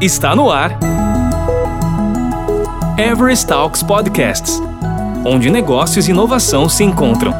Está no ar. Everest Talks Podcasts onde negócios e inovação se encontram.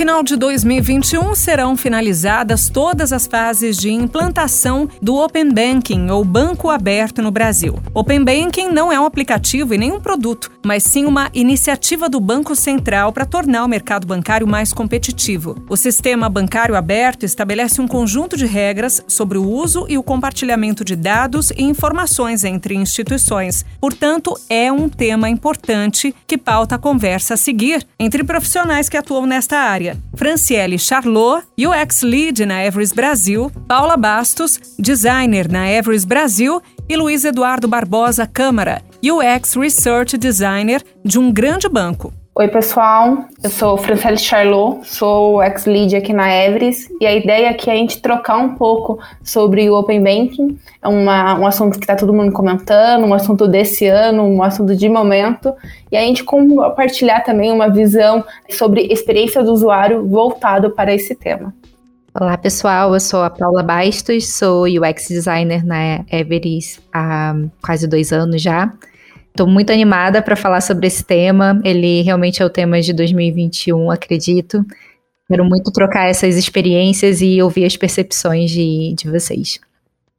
Final de 2021 serão finalizadas todas as fases de implantação do Open Banking ou Banco Aberto no Brasil. Open Banking não é um aplicativo e nem um produto, mas sim uma iniciativa do Banco Central para tornar o mercado bancário mais competitivo. O sistema bancário aberto estabelece um conjunto de regras sobre o uso e o compartilhamento de dados e informações entre instituições. Portanto, é um tema importante que pauta a conversa a seguir entre profissionais que atuam nesta área Franciele Charlot, UX Lead na Everest Brasil, Paula Bastos, Designer na Everest Brasil e Luiz Eduardo Barbosa Câmara, UX Research Designer de um grande banco. Oi, pessoal. Eu sou Francelle Charlot, sou ex-lead aqui na Everest e a ideia aqui é a gente trocar um pouco sobre o Open Banking. É uma, um assunto que está todo mundo comentando, um assunto desse ano, um assunto de momento, e a gente compartilhar também uma visão sobre experiência do usuário voltado para esse tema. Olá, pessoal. Eu sou a Paula Bastos, sou UX designer na Everest há quase dois anos já. Estou muito animada para falar sobre esse tema. Ele realmente é o tema de 2021, acredito. Quero muito trocar essas experiências e ouvir as percepções de, de vocês.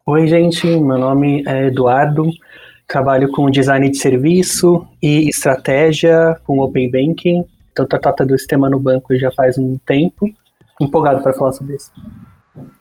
Oi, gente. Meu nome é Eduardo. Trabalho com design de serviço e estratégia com Open Banking. Então, estou tratando esse tema no banco já faz um tempo. Empolgado para falar sobre isso.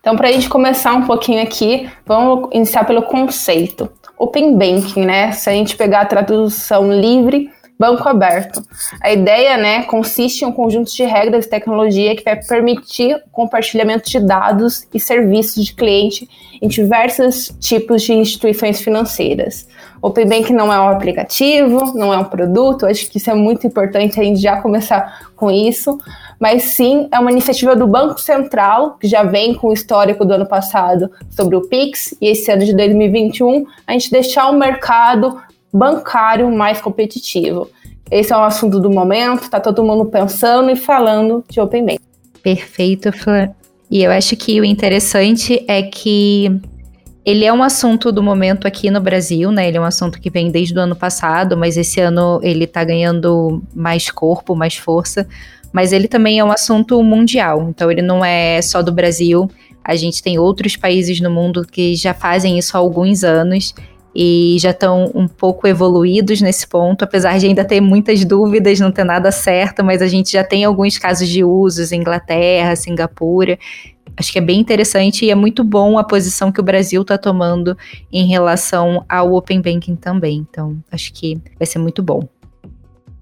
Então, para a gente começar um pouquinho aqui, vamos iniciar pelo conceito. Open Banking, né? Se a gente pegar a tradução livre, banco aberto. A ideia, né, consiste em um conjunto de regras e tecnologia que vai permitir o compartilhamento de dados e serviços de cliente em diversos tipos de instituições financeiras. Open Banking não é um aplicativo, não é um produto, acho que isso é muito importante a gente já começar com isso, mas sim é uma iniciativa do Banco Central, que já vem com o histórico do ano passado sobre o Pix, e esse ano de 2021, a gente deixar o mercado bancário mais competitivo. Esse é um assunto do momento, está todo mundo pensando e falando de Open Banking. Perfeito, Flor. E eu acho que o interessante é que ele é um assunto do momento aqui no Brasil, né? Ele é um assunto que vem desde o ano passado, mas esse ano ele está ganhando mais corpo, mais força. Mas ele também é um assunto mundial, então ele não é só do Brasil. A gente tem outros países no mundo que já fazem isso há alguns anos e já estão um pouco evoluídos nesse ponto, apesar de ainda ter muitas dúvidas, não ter nada certo, mas a gente já tem alguns casos de usos, Inglaterra, Singapura. Acho que é bem interessante e é muito bom a posição que o Brasil está tomando em relação ao Open Banking também. Então, acho que vai ser muito bom.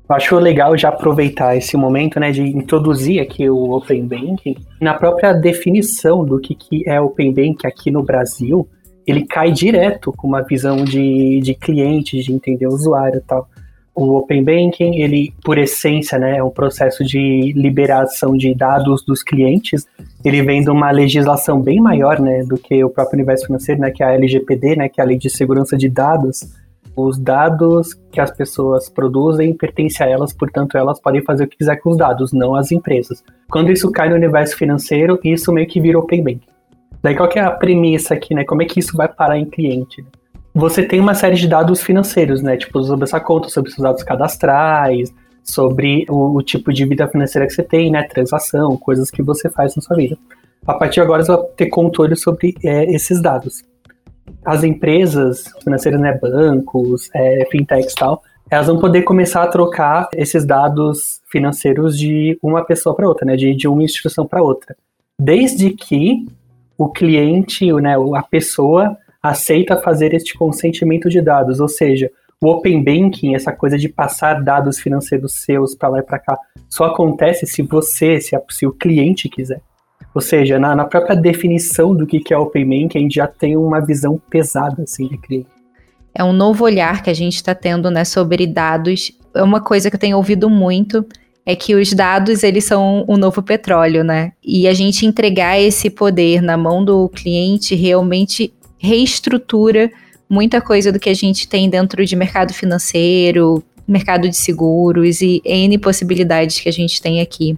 Acho legal já aproveitar esse momento, né, de introduzir aqui o Open Banking na própria definição do que, que é Open Banking aqui no Brasil ele cai direto com uma visão de, de cliente, de entender o usuário e tal. O Open Banking, ele, por essência, né, é um processo de liberação de dados dos clientes. Ele vem de uma legislação bem maior, né, do que o próprio universo financeiro, né, que é a LGPD, né, que é a Lei de Segurança de Dados. Os dados que as pessoas produzem pertencem a elas, portanto, elas podem fazer o que quiser com os dados, não as empresas. Quando isso cai no universo financeiro, isso meio que vira Open Banking. Daí qual que é a premissa aqui, né? Como é que isso vai parar em cliente? Você tem uma série de dados financeiros, né? Tipo, sobre essa conta, sobre seus dados cadastrais, sobre o, o, tipo de vida financeira que você tem, né? Transação, coisas que você faz na sua vida. A partir de agora, você vai ter controle sobre é, esses dados. As empresas financeiras, né? Bancos, é, fintechs e tal, elas vão poder começar a trocar esses dados financeiros de uma pessoa para outra, né? De, de uma instituição para outra. Desde que o cliente, né, a pessoa aceita fazer este consentimento de dados, ou seja, o Open Banking, essa coisa de passar dados financeiros seus para lá e para cá, só acontece se você, se, a, se o cliente quiser. Ou seja, na, na, própria definição do que, que é Open Banking, a gente já tem uma visão pesada assim, de cliente. É um novo olhar que a gente está tendo né, sobre dados. É uma coisa que eu tenho ouvido muito é que os dados eles são o novo petróleo, né? E a gente entregar esse poder na mão do cliente realmente reestrutura muita coisa do que a gente tem dentro de mercado financeiro, mercado de seguros e N possibilidades que a gente tem aqui.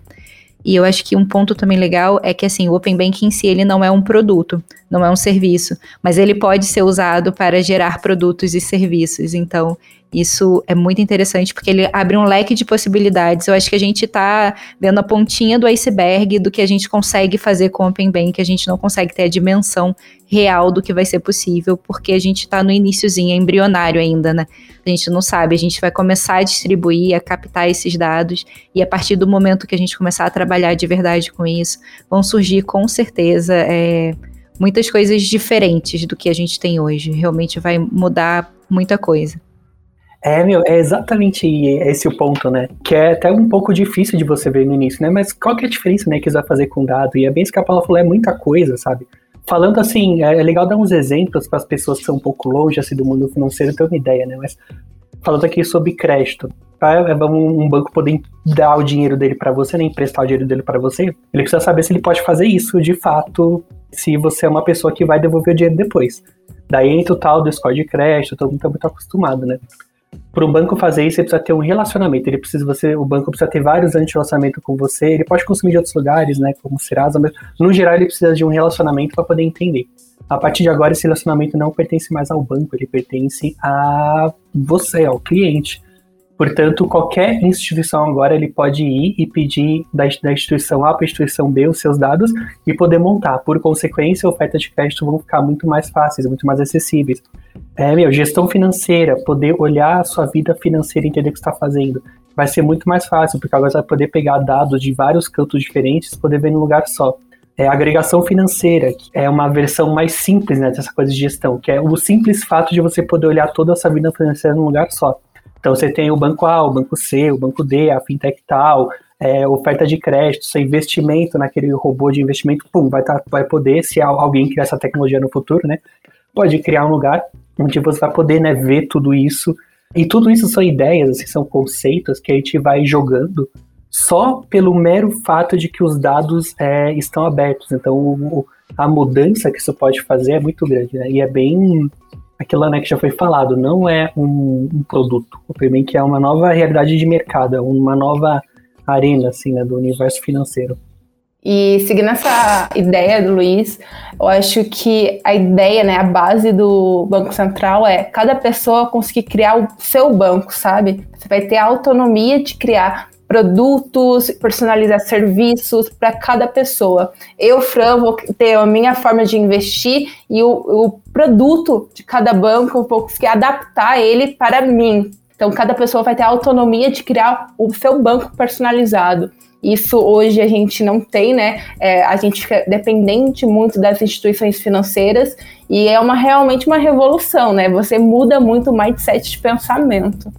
E eu acho que um ponto também legal é que assim, o Open Banking em si ele não é um produto, não é um serviço, mas ele pode ser usado para gerar produtos e serviços. Então, isso é muito interessante porque ele abre um leque de possibilidades. Eu acho que a gente está vendo a pontinha do iceberg do que a gente consegue fazer com o Open Bank, a gente não consegue ter a dimensão real do que vai ser possível, porque a gente está no iníciozinho, é embrionário ainda, né? A gente não sabe, a gente vai começar a distribuir, a captar esses dados, e a partir do momento que a gente começar a trabalhar de verdade com isso, vão surgir com certeza é, muitas coisas diferentes do que a gente tem hoje. Realmente vai mudar muita coisa. É, meu, é exatamente esse o ponto, né? Que é até um pouco difícil de você ver no início, né? Mas qual que é a diferença, né, que você vai fazer com dado? E é bem isso que a Paula falou, é muita coisa, sabe? Falando assim, é legal dar uns exemplos para as pessoas que são um pouco longe assim, do mundo financeiro ter uma ideia, né? Mas falando aqui sobre crédito, para é um banco poder dar o dinheiro dele para você, né, emprestar o dinheiro dele para você, ele precisa saber se ele pode fazer isso de fato, se você é uma pessoa que vai devolver o dinheiro depois. Daí entra o tal do score de crédito, todo mundo está muito acostumado, né? Para um banco fazer isso, ele precisa ter um relacionamento. Ele precisa, você, o banco precisa ter vários relacionamento com você. Ele pode consumir de outros lugares, né, como Serasa, mas no geral ele precisa de um relacionamento para poder entender. A partir de agora, esse relacionamento não pertence mais ao banco, ele pertence a você, ao cliente. Portanto, qualquer instituição agora ele pode ir e pedir da, da instituição A para a instituição B os seus dados e poder montar. Por consequência, ofertas de crédito vão ficar muito mais fáceis, muito mais acessíveis. É, meu, gestão financeira, poder olhar a sua vida financeira e entender o que está fazendo. Vai ser muito mais fácil, porque agora você vai poder pegar dados de vários cantos diferentes poder ver num lugar só. É, agregação financeira, que é uma versão mais simples né, dessa coisa de gestão, que é o simples fato de você poder olhar toda a sua vida financeira num lugar só. Então você tem o banco A, o banco C, o banco D, a fintech tal, é, oferta de crédito, seu investimento naquele robô de investimento, pum, vai, tá, vai poder, se alguém criar essa tecnologia no futuro, né? Pode criar um lugar onde você vai poder né, ver tudo isso. E tudo isso são ideias, assim, são conceitos que a gente vai jogando só pelo mero fato de que os dados é, estão abertos. Então, o, a mudança que isso pode fazer é muito grande, né? E é bem aquilo né, que já foi falado, não é um, um produto. O que é uma nova realidade de mercado, é uma nova arena assim, né, do universo financeiro. E seguindo essa ideia do Luiz, eu acho que a ideia, né, a base do Banco Central é cada pessoa conseguir criar o seu banco, sabe? Você vai ter a autonomia de criar produtos, personalizar serviços para cada pessoa. Eu, Fran, vou ter a minha forma de investir e o, o produto de cada banco eu vou conseguir adaptar ele para mim. Então, cada pessoa vai ter a autonomia de criar o seu banco personalizado. Isso hoje a gente não tem, né? É, a gente fica dependente muito das instituições financeiras e é uma realmente uma revolução, né? Você muda muito o mindset de pensamento.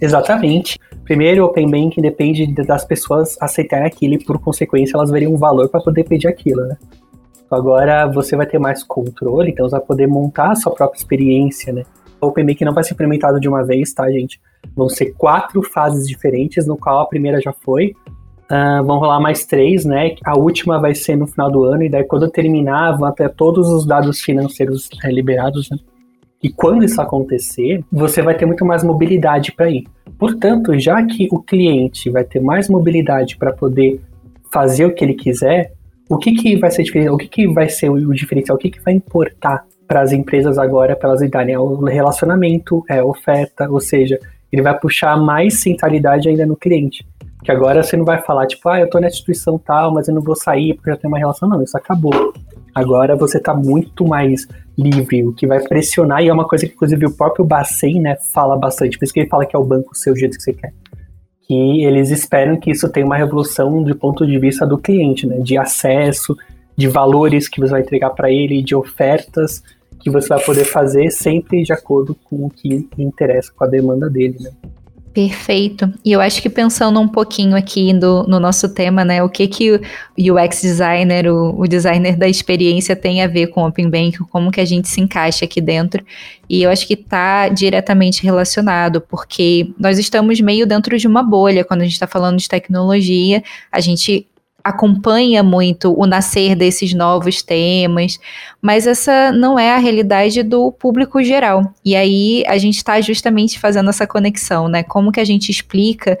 Exatamente. Primeiro, o Open Banking depende das pessoas aceitarem aquilo e, por consequência, elas veriam um valor para poder pedir aquilo, né? Agora você vai ter mais controle, então você vai poder montar a sua própria experiência, né? O Open Banking não vai ser implementado de uma vez, tá, gente? Vão ser quatro fases diferentes, no qual a primeira já foi. Uh, vão rolar mais três, né? A última vai ser no final do ano, e daí quando terminar, vão até todos os dados financeiros é, liberados, né? E quando isso acontecer, você vai ter muito mais mobilidade para ir. Portanto, já que o cliente vai ter mais mobilidade para poder fazer o que ele quiser, o que, que vai ser diferente? O que, que vai ser o diferencial? O que, que vai importar para as empresas agora para elas darem? É o relacionamento, é a oferta, ou seja, ele vai puxar mais centralidade ainda no cliente. Que agora você não vai falar, tipo, ah, eu tô na instituição tal, mas eu não vou sair porque já tem uma relação. Não, isso acabou. Agora você está muito mais livre, o que vai pressionar, e é uma coisa que, inclusive, o próprio Bacen, né, fala bastante, por isso que ele fala que é o banco seu jeito que você quer. Que eles esperam que isso tenha uma revolução do ponto de vista do cliente, né, de acesso, de valores que você vai entregar para ele, de ofertas que você vai poder fazer sempre de acordo com o que interessa, com a demanda dele, né. Perfeito. E eu acho que pensando um pouquinho aqui do, no nosso tema, né, o que que o UX designer, o, o designer da experiência tem a ver com o Open Bank, como que a gente se encaixa aqui dentro. E eu acho que está diretamente relacionado, porque nós estamos meio dentro de uma bolha quando a gente está falando de tecnologia. A gente acompanha muito o nascer desses novos temas, mas essa não é a realidade do público geral. E aí a gente está justamente fazendo essa conexão, né? Como que a gente explica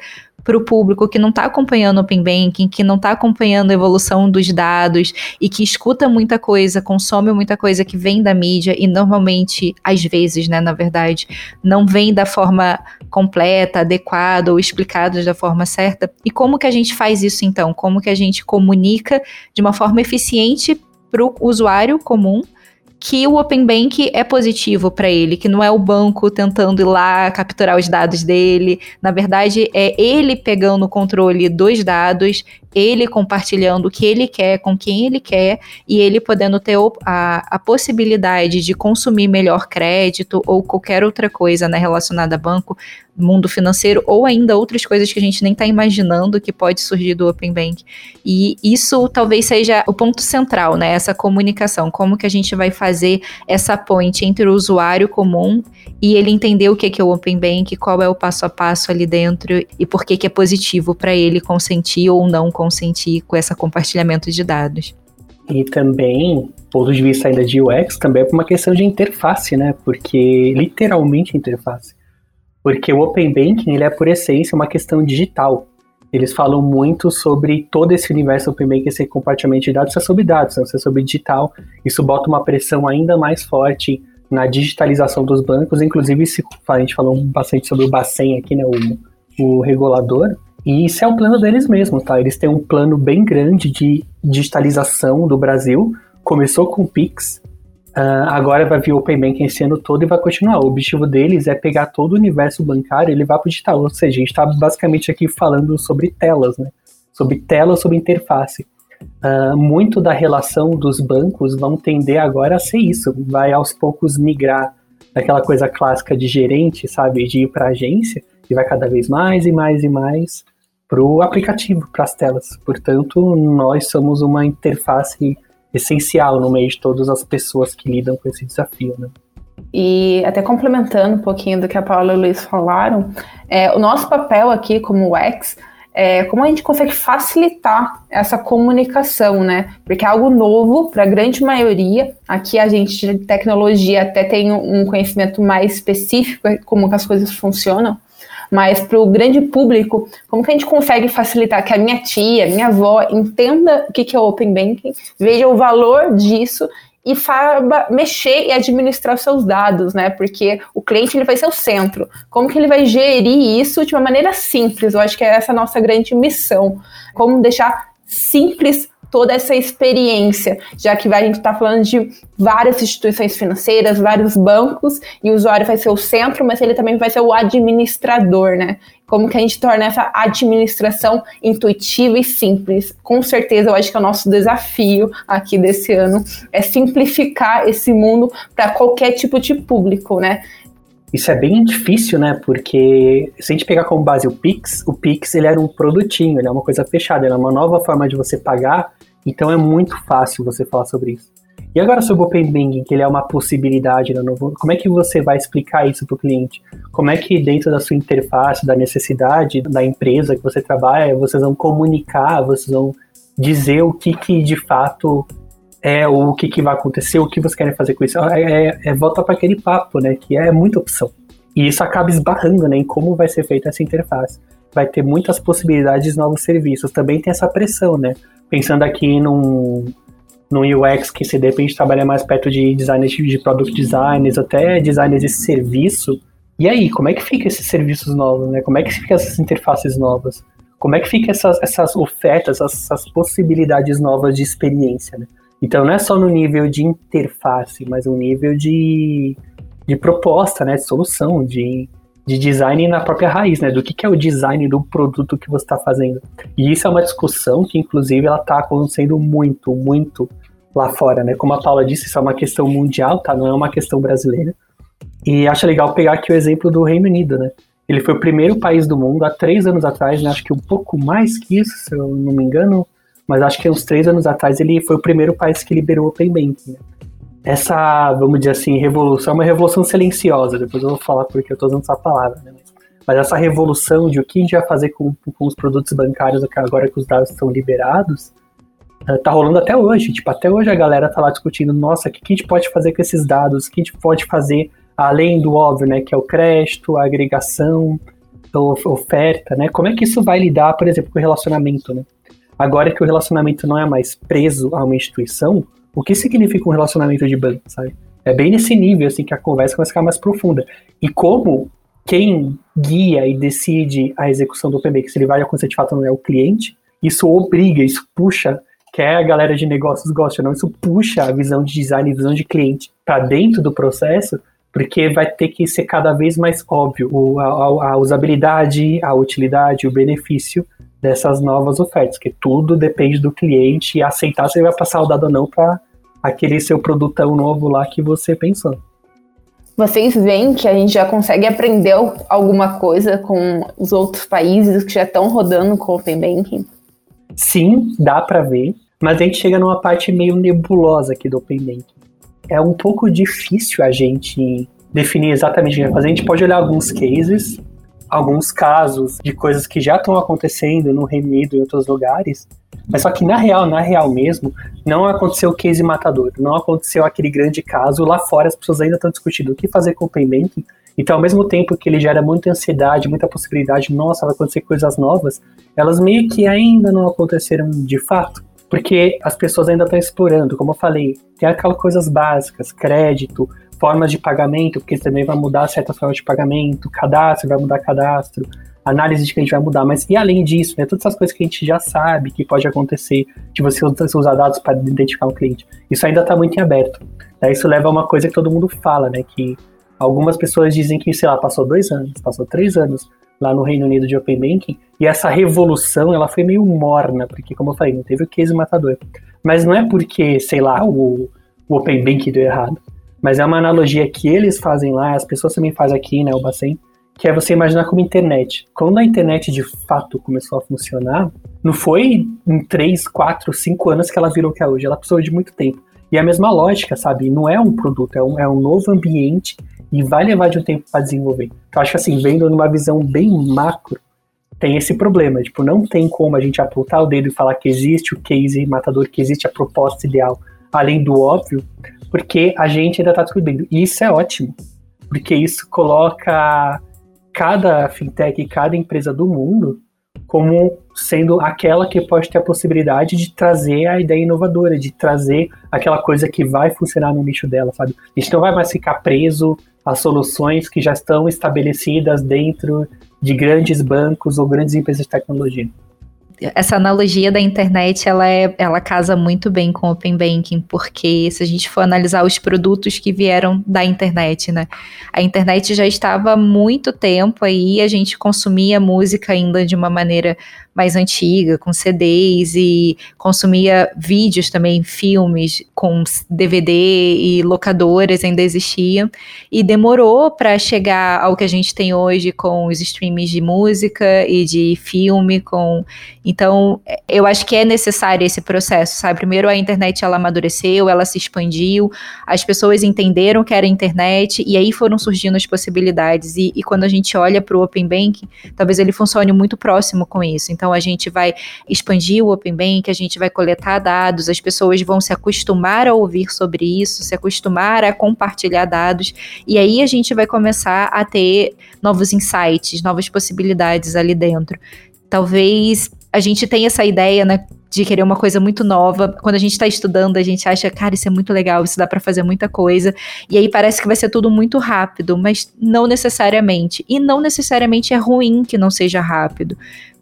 para o público que não está acompanhando o Open Banking, que não está acompanhando a evolução dos dados e que escuta muita coisa, consome muita coisa que vem da mídia e normalmente, às vezes, né, na verdade, não vem da forma completa, adequada ou explicada da forma certa. E como que a gente faz isso então? Como que a gente comunica de uma forma eficiente para o usuário comum? Que o Open Bank é positivo para ele, que não é o banco tentando ir lá capturar os dados dele. Na verdade, é ele pegando o controle dos dados, ele compartilhando o que ele quer com quem ele quer e ele podendo ter a, a possibilidade de consumir melhor crédito ou qualquer outra coisa né, relacionada a banco, mundo financeiro ou ainda outras coisas que a gente nem está imaginando que pode surgir do Open Bank. E isso talvez seja o ponto central, né? Essa comunicação, como que a gente vai fazer essa ponte entre o usuário comum e ele entender o que é o Open Bank, qual é o passo a passo ali dentro e por que, que é positivo para ele consentir ou não consentir com esse compartilhamento de dados. E também, ponto de vista ainda de UX, também é uma questão de interface, né? Porque literalmente interface. Porque o Open Banking, ele é por essência uma questão digital. Eles falam muito sobre todo esse universo Open Banking, esse compartilhamento de dados, isso é sobre dados, isso é sobre digital. Isso bota uma pressão ainda mais forte na digitalização dos bancos, inclusive se, a gente falou bastante sobre o Bacen aqui, né, o, o regulador, e isso é o plano deles mesmo, tá? Eles têm um plano bem grande de digitalização do Brasil, começou com o Pix, uh, agora vai vir o Open Banking esse ano todo e vai continuar. O objetivo deles é pegar todo o universo bancário e levar para o digital, ou seja, a gente está basicamente aqui falando sobre telas, né? Sobre telas, sobre interface. Uh, muito da relação dos bancos vão tender agora a ser isso, vai aos poucos migrar daquela coisa clássica de gerente, sabe, de ir para agência, e vai cada vez mais e mais e mais para o aplicativo, para as telas. Portanto, nós somos uma interface essencial no meio de todas as pessoas que lidam com esse desafio, né? E até complementando um pouquinho do que a Paula e o Luiz falaram, é, o nosso papel aqui como UX é, como a gente consegue facilitar essa comunicação, né? Porque é algo novo para a grande maioria. Aqui a gente de tecnologia até tem um conhecimento mais específico como que as coisas funcionam. Mas para o grande público, como que a gente consegue facilitar que a minha tia, minha avó entenda o que, que é Open Banking, veja o valor disso e saiba mexer e administrar os seus dados, né? Porque o cliente ele vai ser o centro. Como que ele vai gerir isso de uma maneira simples? Eu acho que é essa a nossa grande missão. Como deixar simples toda essa experiência, já que a gente está falando de várias instituições financeiras, vários bancos, e o usuário vai ser o centro, mas ele também vai ser o administrador, né? Como que a gente torna essa administração intuitiva e simples? Com certeza, eu acho que é o nosso desafio aqui desse ano é simplificar esse mundo para qualquer tipo de público, né? Isso é bem difícil, né? Porque se a gente pegar como base o Pix, o Pix ele era um produtinho, ele é uma coisa fechada, ele é uma nova forma de você pagar, então é muito fácil você falar sobre isso. E agora sobre o Open Banking, que ele é uma possibilidade, né? como é que você vai explicar isso para o cliente? Como é que dentro da sua interface, da necessidade da empresa que você trabalha, vocês vão comunicar, vocês vão dizer o que, que de fato é o que, que vai acontecer, o que vocês querem fazer com isso. É, é, é volta para aquele papo, né? Que é muita opção. E isso acaba esbarrando né, em como vai ser feita essa interface. Vai ter muitas possibilidades de novos serviços. Também tem essa pressão, né? Pensando aqui num, num UX que se de repente trabalha mais perto de designers de product designers, até designers de serviço. E aí, como é que fica esses serviços novos, né? Como é que fica essas interfaces novas? Como é que fica essas, essas ofertas, essas possibilidades novas de experiência, né? Então não é só no nível de interface, mas um nível de, de proposta, né, de solução, de, de design na própria raiz, né, do que, que é o design do produto que você está fazendo. E isso é uma discussão que, inclusive, ela está acontecendo muito, muito lá fora, né? Como a Paula disse, isso é uma questão mundial, tá? Não é uma questão brasileira. E acho legal pegar aqui o exemplo do Reino Unido, né? Ele foi o primeiro país do mundo há três anos atrás, né? acho que um pouco mais que isso, se eu não me engano, mas acho que uns três anos atrás ele foi o primeiro país que liberou o Open Banking. Né? Essa, vamos dizer assim, revolução é uma revolução silenciosa, depois eu vou falar porque eu estou usando essa palavra, né? mas essa revolução de o que a gente vai fazer com, com os produtos bancários agora que os dados estão liberados, uh, tá rolando até hoje. Tipo, até hoje a galera tá lá discutindo, nossa, o que, que a gente pode fazer com esses dados? O que a gente pode fazer além do óbvio, né? Que é o crédito, a agregação, oferta, né? Como é que isso vai lidar, por exemplo, com o relacionamento, né? Agora que o relacionamento não é mais preso a uma instituição, o que significa um relacionamento de banco, sabe? É bem nesse nível, assim, que a conversa a ficar mais profunda. E como quem guia e decide a execução do se ele vai acontecer de fato não é o cliente, isso obriga, isso puxa, quer a galera de negócios goste ou não, isso puxa a visão de design e visão de cliente para dentro do processo, porque vai ter que ser cada vez mais óbvio a, a, a usabilidade, a utilidade, o benefício dessas novas ofertas, que tudo depende do cliente e aceitar se ele vai passar o dado ou não para aquele seu produtão novo lá que você pensou. Vocês veem que a gente já consegue aprender alguma coisa com os outros países que já estão rodando com o Open Banking? Sim, dá para ver, mas a gente chega numa parte meio nebulosa aqui do Open Banking. É um pouco difícil a gente definir exatamente o que vai fazer. A gente pode olhar alguns cases, alguns casos de coisas que já estão acontecendo no Reino Unido e outros lugares, mas só que na real, na real mesmo, não aconteceu o case matador, não aconteceu aquele grande caso. Lá fora as pessoas ainda estão discutindo o que fazer com o Banking, então, ao mesmo tempo que ele gera muita ansiedade, muita possibilidade, nossa, vai acontecer coisas novas, elas meio que ainda não aconteceram de fato, porque as pessoas ainda estão explorando. Como eu falei, tem aquelas coisas básicas, crédito, formas de pagamento, porque também vai mudar certas formas de pagamento, cadastro, vai mudar cadastro, análise de cliente vai mudar, mas e além disso, né, todas essas coisas que a gente já sabe que pode acontecer, de você usar dados para identificar um cliente, isso ainda está muito em aberto. Isso leva a uma coisa que todo mundo fala, né, que Algumas pessoas dizem que, sei lá, passou dois anos, passou três anos lá no Reino Unido de Open Banking, e essa revolução, ela foi meio morna, porque, como eu falei, não teve o case matador. Mas não é porque, sei lá, o, o Open Banking deu errado, mas é uma analogia que eles fazem lá, as pessoas também fazem aqui, né, o Bacen, que é você imaginar como internet. Quando a internet de fato começou a funcionar, não foi em 3, 4, 5 anos que ela virou o que é hoje, ela precisou de muito tempo. E a mesma lógica, sabe? Não é um produto, é um, é um novo ambiente e vai levar de um tempo para desenvolver. Então, eu acho que assim, vendo numa visão bem macro, tem esse problema. Tipo, não tem como a gente apontar o dedo e falar que existe o case matador, que existe a proposta ideal, além do óbvio, porque a gente ainda está descobrindo. E isso é ótimo, porque isso coloca cada fintech, cada empresa do mundo como sendo aquela que pode ter a possibilidade de trazer a ideia inovadora, de trazer aquela coisa que vai funcionar no nicho dela, sabe? A gente não vai mais ficar preso as soluções que já estão estabelecidas dentro de grandes bancos ou grandes empresas de tecnologia essa analogia da internet ela, é, ela casa muito bem com o Open Banking, porque se a gente for analisar os produtos que vieram da internet, né? A internet já estava há muito tempo aí, a gente consumia música ainda de uma maneira mais antiga, com CDs e consumia vídeos também, filmes com DVD e locadoras ainda existiam. E demorou para chegar ao que a gente tem hoje com os streams de música e de filme, com então, eu acho que é necessário esse processo, sabe? Primeiro a internet ela amadureceu, ela se expandiu, as pessoas entenderam que era internet e aí foram surgindo as possibilidades. E, e quando a gente olha para o Open Banking, talvez ele funcione muito próximo com isso. Então, a gente vai expandir o Open Bank, a gente vai coletar dados, as pessoas vão se acostumar a ouvir sobre isso, se acostumar a compartilhar dados, e aí a gente vai começar a ter novos insights, novas possibilidades ali dentro. Talvez a gente tem essa ideia, né, de querer uma coisa muito nova. Quando a gente está estudando, a gente acha, cara, isso é muito legal, isso dá para fazer muita coisa. E aí parece que vai ser tudo muito rápido, mas não necessariamente. E não necessariamente é ruim que não seja rápido.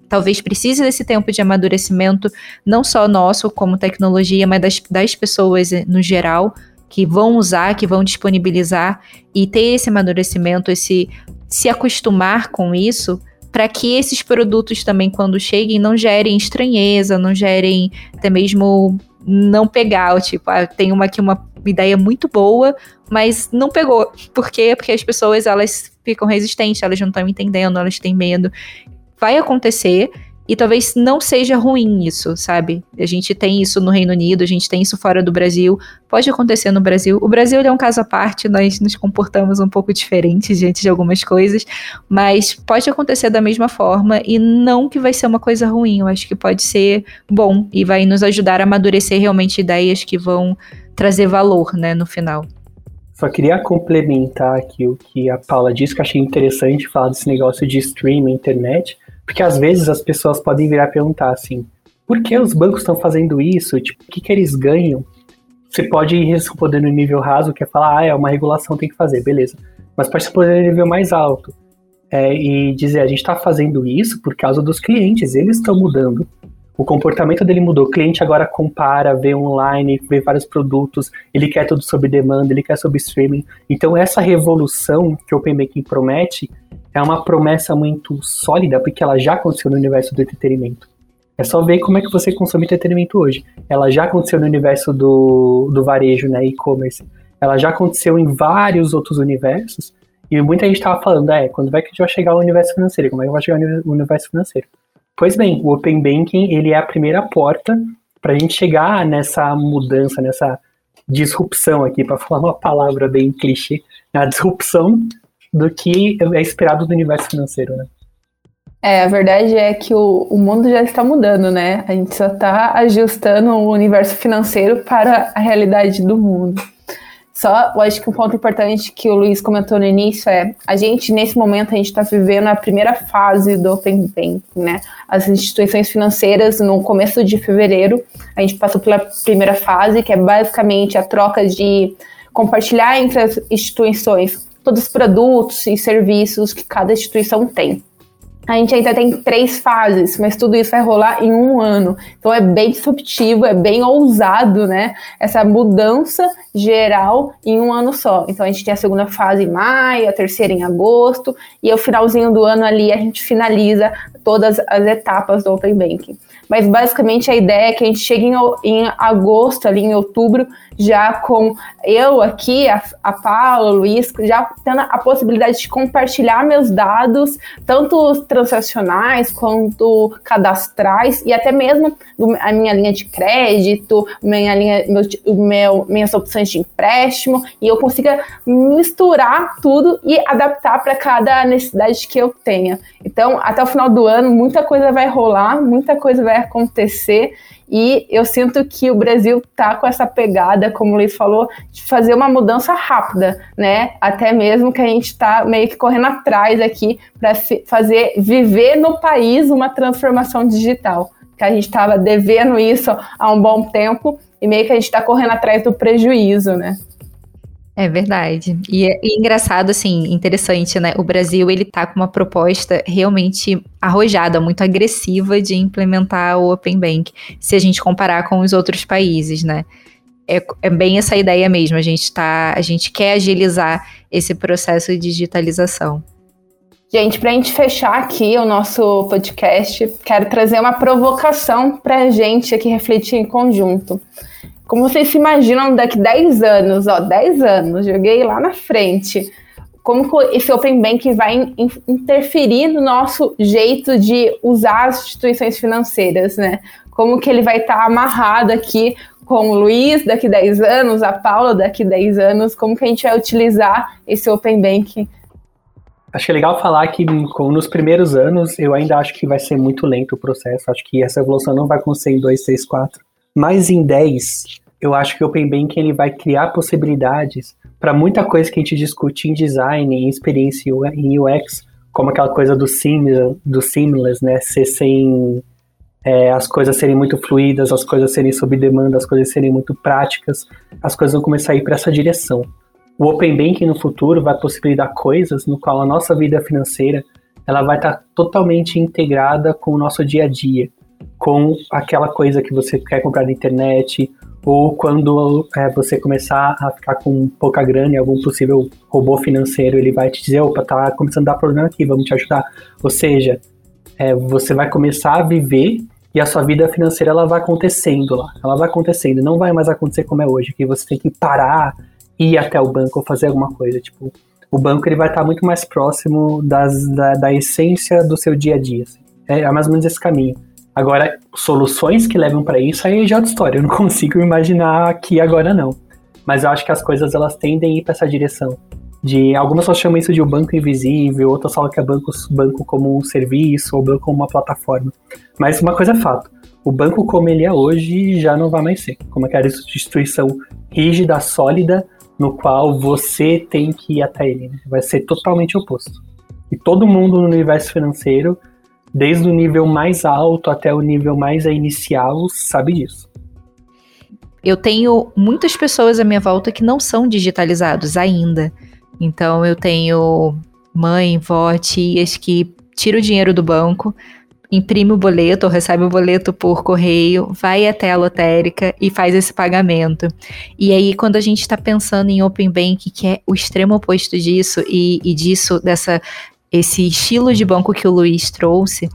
Talvez precise desse tempo de amadurecimento, não só nosso como tecnologia, mas das, das pessoas no geral que vão usar, que vão disponibilizar e ter esse amadurecimento, esse se acostumar com isso para que esses produtos também, quando cheguem, não gerem estranheza, não gerem até mesmo não pegar. Tipo, ah, tem uma aqui uma ideia muito boa, mas não pegou. Por quê? Porque as pessoas elas ficam resistentes, elas não estão entendendo, elas têm medo. Vai acontecer, e talvez não seja ruim isso, sabe? A gente tem isso no Reino Unido, a gente tem isso fora do Brasil, pode acontecer no Brasil. O Brasil é um caso à parte, nós nos comportamos um pouco diferente diante de algumas coisas, mas pode acontecer da mesma forma e não que vai ser uma coisa ruim, eu acho que pode ser bom e vai nos ajudar a amadurecer realmente ideias que vão trazer valor, né, no final. Só queria complementar aqui o que a Paula disse, que achei interessante falar desse negócio de streaming, internet, porque às vezes as pessoas podem virar perguntar assim, por que os bancos estão fazendo isso? Tipo, o que, que eles ganham? Você pode responder no nível raso, que é falar, ah, é uma regulação, tem que fazer, beleza. Mas pode responder no nível mais alto. É, e dizer, a gente está fazendo isso por causa dos clientes, eles estão mudando. O comportamento dele mudou. O cliente agora compara, vê online, vê vários produtos, ele quer tudo sob demanda, ele quer sob streaming. Então essa revolução que o Open Banking promete é uma promessa muito sólida, porque ela já aconteceu no universo do entretenimento. É só ver como é que você consome entretenimento hoje. Ela já aconteceu no universo do, do varejo, né, e-commerce. Ela já aconteceu em vários outros universos. E muita gente estava falando, é, quando vai que a gente vai chegar ao universo financeiro? Como é que vai chegar ao universo financeiro? Pois bem, o Open Banking, ele é a primeira porta para a gente chegar nessa mudança, nessa disrupção aqui, para falar uma palavra bem clichê, a disrupção do que é esperado do universo financeiro, né? É, a verdade é que o, o mundo já está mudando, né? A gente só está ajustando o universo financeiro para a realidade do mundo. Só, eu acho que um ponto importante que o Luiz comentou no início é, a gente, nesse momento, a gente está vivendo a primeira fase do Open Banking, né? As instituições financeiras, no começo de fevereiro, a gente passou pela primeira fase, que é basicamente a troca de compartilhar entre as instituições todos os produtos e serviços que cada instituição tem a gente ainda tem três fases, mas tudo isso vai rolar em um ano. Então é bem disruptivo, é bem ousado, né? Essa mudança geral em um ano só. Então a gente tem a segunda fase em maio, a terceira em agosto, e o finalzinho do ano ali a gente finaliza todas as etapas do Open Banking. Mas basicamente a ideia é que a gente chegue em, em agosto, ali em outubro, já com eu aqui, a, a Paula, o Luiz, já tendo a possibilidade de compartilhar meus dados, tanto transacionais quanto cadastrais, e até mesmo a minha linha de crédito, minha linha, meu, meu, minhas opções de empréstimo, e eu consiga misturar tudo e adaptar para cada necessidade que eu tenha. Então, até o final do ano, muita coisa vai rolar, muita coisa vai acontecer. E eu sinto que o Brasil tá com essa pegada, como o Luiz falou, de fazer uma mudança rápida, né? Até mesmo que a gente está meio que correndo atrás aqui para fazer viver no país uma transformação digital. Que a gente estava devendo isso há um bom tempo e meio que a gente está correndo atrás do prejuízo, né? É verdade. E é engraçado, assim, interessante, né? O Brasil, ele tá com uma proposta realmente arrojada, muito agressiva de implementar o Open Bank, se a gente comparar com os outros países, né? É, é bem essa ideia mesmo, a gente tá, a gente quer agilizar esse processo de digitalização. Gente, para a gente fechar aqui o nosso podcast, quero trazer uma provocação para a gente aqui refletir em conjunto. Como vocês se imaginam daqui 10 anos, ó, 10 anos, joguei lá na frente. Como esse Open Bank vai interferir no nosso jeito de usar as instituições financeiras, né? Como que ele vai estar tá amarrado aqui com o Luiz daqui 10 anos, a Paula daqui 10 anos, como que a gente vai utilizar esse Open Bank Acho que é legal falar que nos primeiros anos eu ainda acho que vai ser muito lento o processo. Acho que essa evolução não vai acontecer em 2, 3, 4. Mas em 10, eu acho que o Open Banking ele vai criar possibilidades para muita coisa que a gente discute em design, em experiência em UX, como aquela coisa do seamless, do seamless né? Ser sem é, as coisas serem muito fluídas, as coisas serem sob demanda, as coisas serem muito práticas, as coisas vão começar a ir para essa direção. O Open Banking no futuro vai possibilitar coisas no qual a nossa vida financeira ela vai estar tá totalmente integrada com o nosso dia a dia com aquela coisa que você quer comprar na internet, ou quando é, você começar a ficar com pouca grana e algum possível robô financeiro, ele vai te dizer, opa, tá começando a dar problema aqui, vamos te ajudar. Ou seja, é, você vai começar a viver e a sua vida financeira ela vai acontecendo lá, ela vai acontecendo, não vai mais acontecer como é hoje, que você tem que parar, ir até o banco ou fazer alguma coisa, tipo, o banco ele vai estar muito mais próximo das, da, da essência do seu dia a dia. Assim. É, é mais ou menos esse caminho. Agora, soluções que levam para isso aí é já outra história. Eu não consigo imaginar aqui agora não. Mas eu acho que as coisas elas tendem a ir para essa direção. De algumas pessoas chamam isso de um banco invisível, outras falam que é banco, banco como um serviço ou banco como uma plataforma. Mas uma coisa é fato: o banco como ele é hoje já não vai mais ser. Como aquela instituição rígida, sólida, no qual você tem que ir até ele. Né? Vai ser totalmente oposto. E todo mundo no universo financeiro, desde o nível mais alto até o nível mais inicial, sabe disso. Eu tenho muitas pessoas à minha volta que não são digitalizados ainda. Então eu tenho mãe, vó, tias que tiram o dinheiro do banco, imprime o boleto ou recebe o boleto por correio, vai até a lotérica e faz esse pagamento. E aí, quando a gente está pensando em Open Bank, que é o extremo oposto disso, e, e disso, dessa esse estilo de banco que o Luiz trouxe,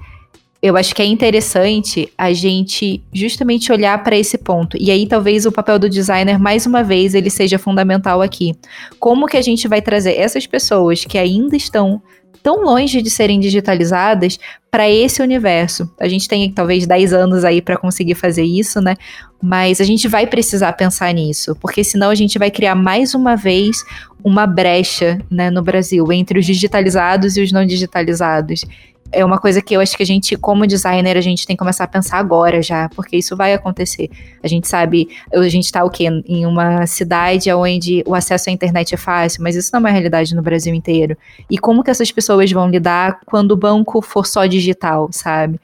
eu acho que é interessante a gente justamente olhar para esse ponto. E aí talvez o papel do designer mais uma vez ele seja fundamental aqui. Como que a gente vai trazer essas pessoas que ainda estão tão longe de serem digitalizadas para esse universo. A gente tem talvez 10 anos aí para conseguir fazer isso, né? Mas a gente vai precisar pensar nisso, porque senão a gente vai criar mais uma vez uma brecha, né, no Brasil entre os digitalizados e os não digitalizados é uma coisa que eu acho que a gente, como designer, a gente tem que começar a pensar agora já, porque isso vai acontecer. A gente sabe, a gente está o quê? Em uma cidade onde o acesso à internet é fácil, mas isso não é uma realidade no Brasil inteiro. E como que essas pessoas vão lidar quando o banco for só digital, sabe?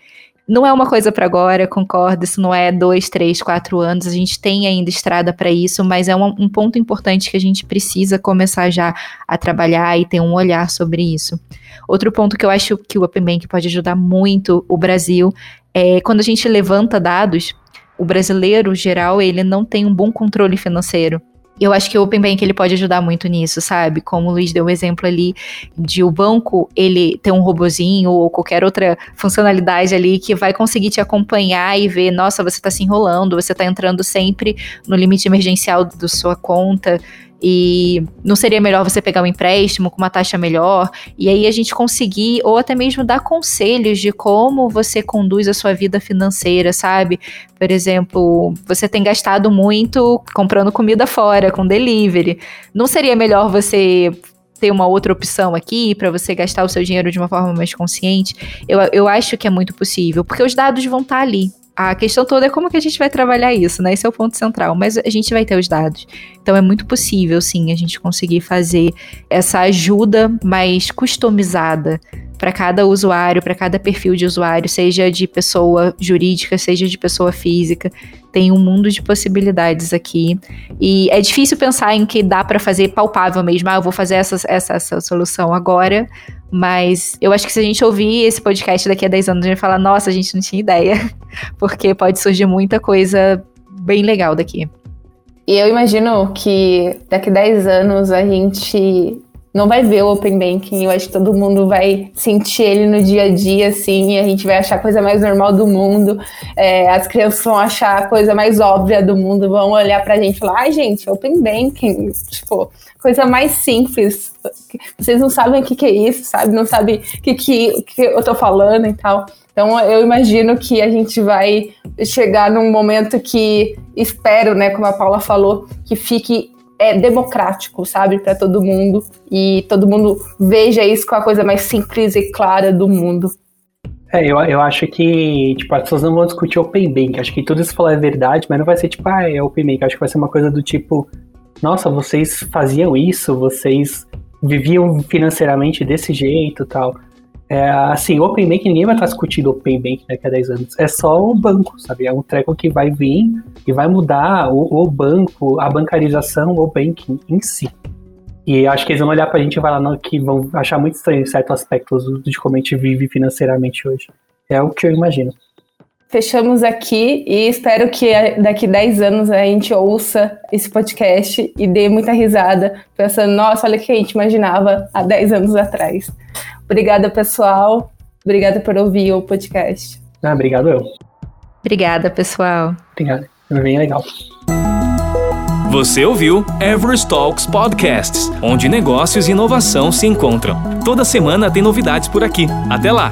Não é uma coisa para agora, concordo. Isso não é dois, três, quatro anos. A gente tem ainda estrada para isso, mas é um, um, ponto importante que a gente precisa começar já a trabalhar e ter um olhar sobre isso. Outro ponto que eu acho que o Open Bank pode ajudar muito o Brasil é quando a gente levanta dados. O brasileiro geral ele não tem um bom controle financeiro eu acho que o Open Bank ele pode ajudar muito nisso, sabe? Como o Luiz deu o um exemplo ali de o banco ele ter um robozinho ou qualquer outra funcionalidade ali que vai conseguir te acompanhar e ver, nossa, você está se enrolando, você está entrando sempre no limite emergencial da sua conta. E não seria melhor você pegar um empréstimo com uma taxa melhor? E aí a gente conseguir, ou até mesmo dar conselhos de como você conduz a sua vida financeira, sabe? Por exemplo, você tem gastado muito comprando comida fora, com delivery. Não seria melhor você ter uma outra opção aqui para você gastar o seu dinheiro de uma forma mais consciente? Eu, eu acho que é muito possível, porque os dados vão estar tá ali. A questão toda é como que a gente vai trabalhar isso, né? Esse é o ponto central. Mas a gente vai ter os dados. Então é muito possível, sim, a gente conseguir fazer essa ajuda mais customizada para cada usuário, para cada perfil de usuário, seja de pessoa jurídica, seja de pessoa física. Tem um mundo de possibilidades aqui. E é difícil pensar em que dá para fazer palpável mesmo. Ah, eu vou fazer essa, essa, essa solução agora. Mas eu acho que se a gente ouvir esse podcast daqui a 10 anos, a gente vai falar: nossa, a gente não tinha ideia. Porque pode surgir muita coisa bem legal daqui. E eu imagino que daqui a 10 anos a gente não vai ver o Open Banking. Eu acho que todo mundo vai sentir ele no dia a dia, assim, e a gente vai achar a coisa mais normal do mundo. É, as crianças vão achar a coisa mais óbvia do mundo, vão olhar pra gente e falar, ai, gente, Open Banking, tipo, coisa mais simples. Vocês não sabem o que, que é isso, sabe? Não sabem o que, que, que eu tô falando e tal. Então eu imagino que a gente vai chegar num momento que espero, né, como a Paula falou, que fique é democrático, sabe, para todo mundo e todo mundo veja isso com a coisa mais simples e clara do mundo. É, eu, eu acho que, tipo, as pessoas não vão discutir Open Bank. Acho que tudo isso falar é verdade, mas não vai ser tipo, ah, é Open Bank. Acho que vai ser uma coisa do tipo, nossa, vocês faziam isso, vocês viviam financeiramente desse jeito tal. É, assim, Open Bank, ninguém vai estar discutindo Open Bank daqui a 10 anos. É só o banco, sabe? É um treco que vai vir e vai mudar o, o banco, a bancarização, o banking em si. E acho que eles vão olhar pra gente e não, que vão achar muito estranho certos aspectos de como a gente vive financeiramente hoje. É o que eu imagino. Fechamos aqui e espero que daqui 10 anos a gente ouça esse podcast e dê muita risada, pensando, nossa, olha o que a gente imaginava há 10 anos atrás. Obrigada, pessoal. Obrigada por ouvir o podcast. Ah, obrigado eu. Obrigada, pessoal. Obrigado. Foi bem legal. Você ouviu Everest Talks Podcasts, onde negócios e inovação se encontram. Toda semana tem novidades por aqui. Até lá!